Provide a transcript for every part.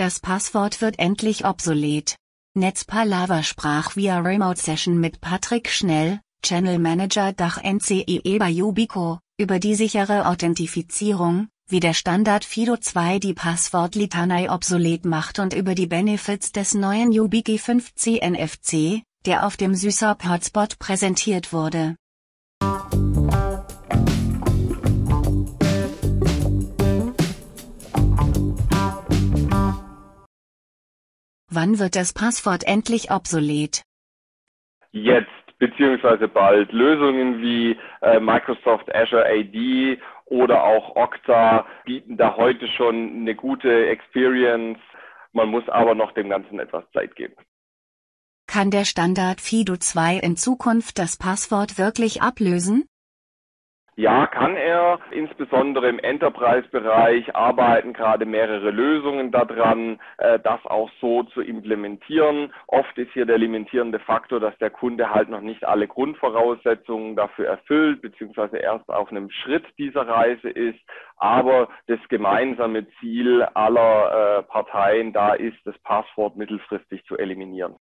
Das Passwort wird endlich obsolet. Netzpalava sprach via Remote Session mit Patrick Schnell, Channel Manager Dach NCEE bei Yubico, über die sichere Authentifizierung, wie der Standard FIDO2 die Passwortlitanei obsolet macht und über die Benefits des neuen YubiKey 5C NFC, der auf dem SysOp Hotspot präsentiert wurde. Wann wird das Passwort endlich obsolet? Jetzt beziehungsweise bald. Lösungen wie äh, Microsoft Azure AD oder auch Okta bieten da heute schon eine gute Experience. Man muss aber noch dem Ganzen etwas Zeit geben. Kann der Standard FIDO 2 in Zukunft das Passwort wirklich ablösen? Ja, kann er. Insbesondere im Enterprise-Bereich arbeiten gerade mehrere Lösungen daran, äh, das auch so zu implementieren. Oft ist hier der limitierende Faktor, dass der Kunde halt noch nicht alle Grundvoraussetzungen dafür erfüllt, beziehungsweise erst auf einem Schritt dieser Reise ist. Aber das gemeinsame Ziel aller äh, Parteien da ist, das Passwort mittelfristig zu eliminieren.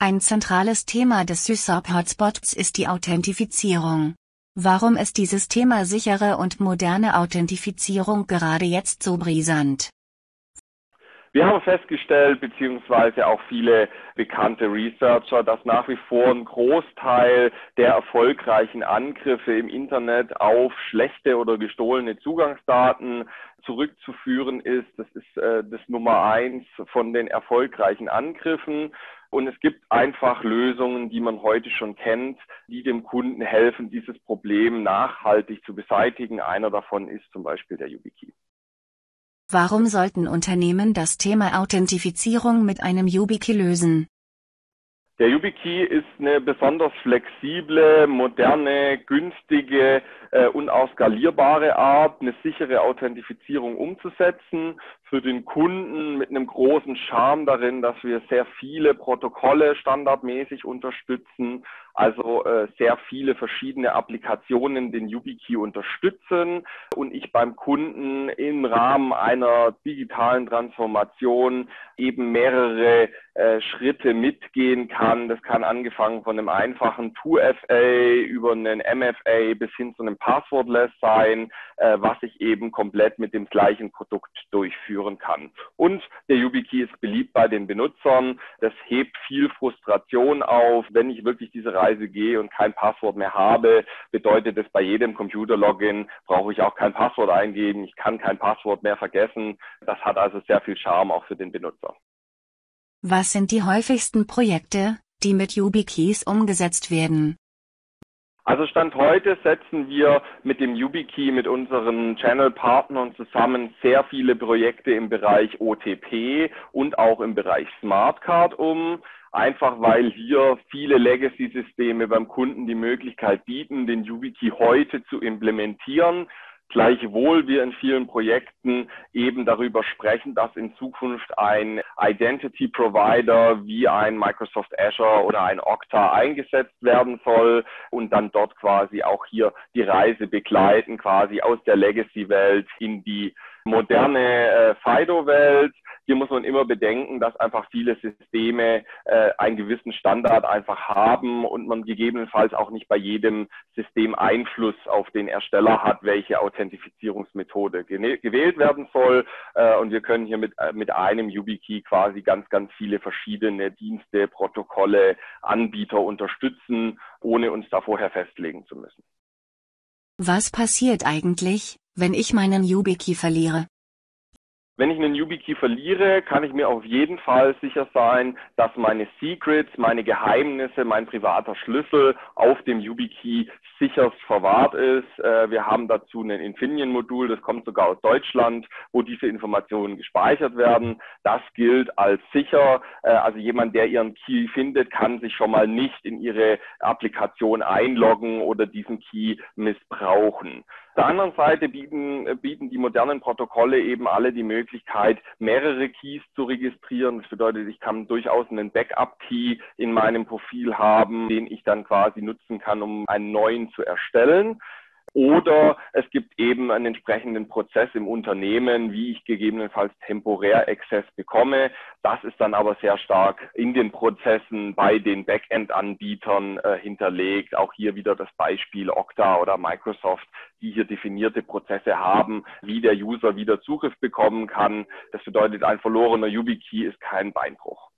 Ein zentrales Thema des SysOp Hotspots ist die Authentifizierung. Warum ist dieses Thema sichere und moderne Authentifizierung gerade jetzt so brisant? Wir haben festgestellt, beziehungsweise auch viele bekannte Researcher, dass nach wie vor ein Großteil der erfolgreichen Angriffe im Internet auf schlechte oder gestohlene Zugangsdaten zurückzuführen ist. Das ist äh, das Nummer eins von den erfolgreichen Angriffen. Und es gibt einfach Lösungen, die man heute schon kennt, die dem Kunden helfen, dieses Problem nachhaltig zu beseitigen. Einer davon ist zum Beispiel der YubiKey. Warum sollten Unternehmen das Thema Authentifizierung mit einem YubiKey lösen? Der YubiKey ist eine besonders flexible, moderne, günstige äh, und auch skalierbare Art, eine sichere Authentifizierung umzusetzen. Für den Kunden mit einem großen Charme darin, dass wir sehr viele Protokolle standardmäßig unterstützen, also äh, sehr viele verschiedene Applikationen den YubiKey unterstützen und ich beim Kunden im Rahmen einer digitalen Transformation eben mehrere äh, Schritte mitgehen kann. Das kann angefangen von einem einfachen 2FA über einen MFA bis hin zu einem Passwordless sein, äh, was ich eben komplett mit dem gleichen Produkt durchführen kann. Und der YubiKey ist beliebt bei den Benutzern. Das hebt viel Frustration auf, wenn ich wirklich diese Reise gehe und kein Passwort mehr habe, bedeutet es bei jedem Computer-Login brauche ich auch kein Passwort eingeben. Ich kann kein Passwort mehr vergessen. Das hat also sehr viel Charme auch für den Benutzer. Was sind die häufigsten Projekte, die mit YubiKeys umgesetzt werden? Also Stand heute setzen wir mit dem YubiKey, mit unseren Channel-Partnern zusammen sehr viele Projekte im Bereich OTP und auch im Bereich Smartcard um einfach weil hier viele Legacy-Systeme beim Kunden die Möglichkeit bieten, den YubiKey heute zu implementieren. Gleichwohl wir in vielen Projekten eben darüber sprechen, dass in Zukunft ein Identity Provider wie ein Microsoft Azure oder ein Okta eingesetzt werden soll und dann dort quasi auch hier die Reise begleiten, quasi aus der Legacy-Welt in die moderne äh, FIDO-Welt. Hier muss man immer bedenken, dass einfach viele Systeme äh, einen gewissen Standard einfach haben und man gegebenenfalls auch nicht bei jedem System Einfluss auf den Ersteller hat, welche Authentifizierungsmethode gewählt werden soll. Äh, und wir können hier mit, äh, mit einem YubiKey quasi ganz, ganz viele verschiedene Dienste, Protokolle, Anbieter unterstützen, ohne uns da vorher festlegen zu müssen. Was passiert eigentlich, wenn ich meinen YubiKey verliere? Wenn ich einen YubiKey verliere, kann ich mir auf jeden Fall sicher sein, dass meine Secrets, meine Geheimnisse, mein privater Schlüssel auf dem YubiKey sicherst verwahrt ist. Äh, wir haben dazu ein Infineon-Modul, das kommt sogar aus Deutschland, wo diese Informationen gespeichert werden. Das gilt als sicher. Äh, also jemand, der ihren Key findet, kann sich schon mal nicht in ihre Applikation einloggen oder diesen Key missbrauchen der anderen Seite bieten, äh, bieten die modernen Protokolle eben alle die Möglichkeit, mehrere Keys zu registrieren. Das bedeutet, ich kann durchaus einen Backup-Key in meinem Profil haben, den ich dann quasi nutzen kann, um einen neuen zu erstellen. Oder es gibt eben einen entsprechenden Prozess im Unternehmen, wie ich gegebenenfalls temporär Access bekomme. Das ist dann aber sehr stark in den Prozessen bei den Backend-Anbietern äh, hinterlegt. Auch hier wieder das Beispiel Okta oder Microsoft, die hier definierte Prozesse haben, wie der User wieder Zugriff bekommen kann. Das bedeutet, ein verlorener YubiKey ist kein Beinbruch.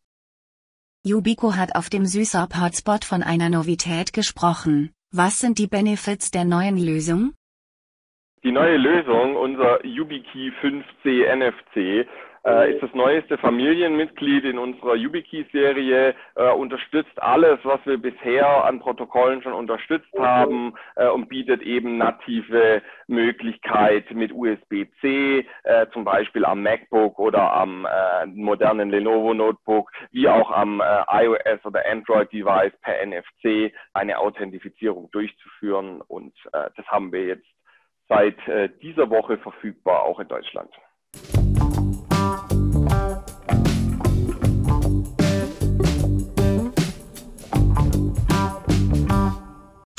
Yubico hat auf dem Süßop Hotspot von einer Novität gesprochen. Was sind die Benefits der neuen Lösung? Die neue Lösung, unser YubiKey 5C NFC, äh, ist das neueste Familienmitglied in unserer YubiKey-Serie, äh, unterstützt alles, was wir bisher an Protokollen schon unterstützt haben äh, und bietet eben native Möglichkeit mit USB-C, äh, zum Beispiel am MacBook oder am äh, modernen Lenovo Notebook, wie auch am äh, iOS oder Android-Device per NFC eine Authentifizierung durchzuführen. Und das haben wir jetzt seit dieser Woche verfügbar, auch in Deutschland.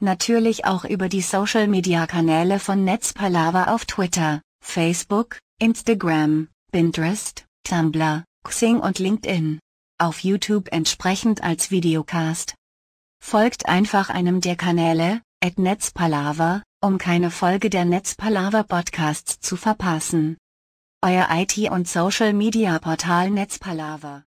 Natürlich auch über die Social-Media-Kanäle von Netzpalava auf Twitter, Facebook, Instagram, Pinterest, Tumblr, Xing und LinkedIn. Auf YouTube entsprechend als Videocast. Folgt einfach einem der Kanäle, at Netzpalava, um keine Folge der Netzpalava Podcasts zu verpassen. Euer IT- und Social-Media-Portal Netzpalava.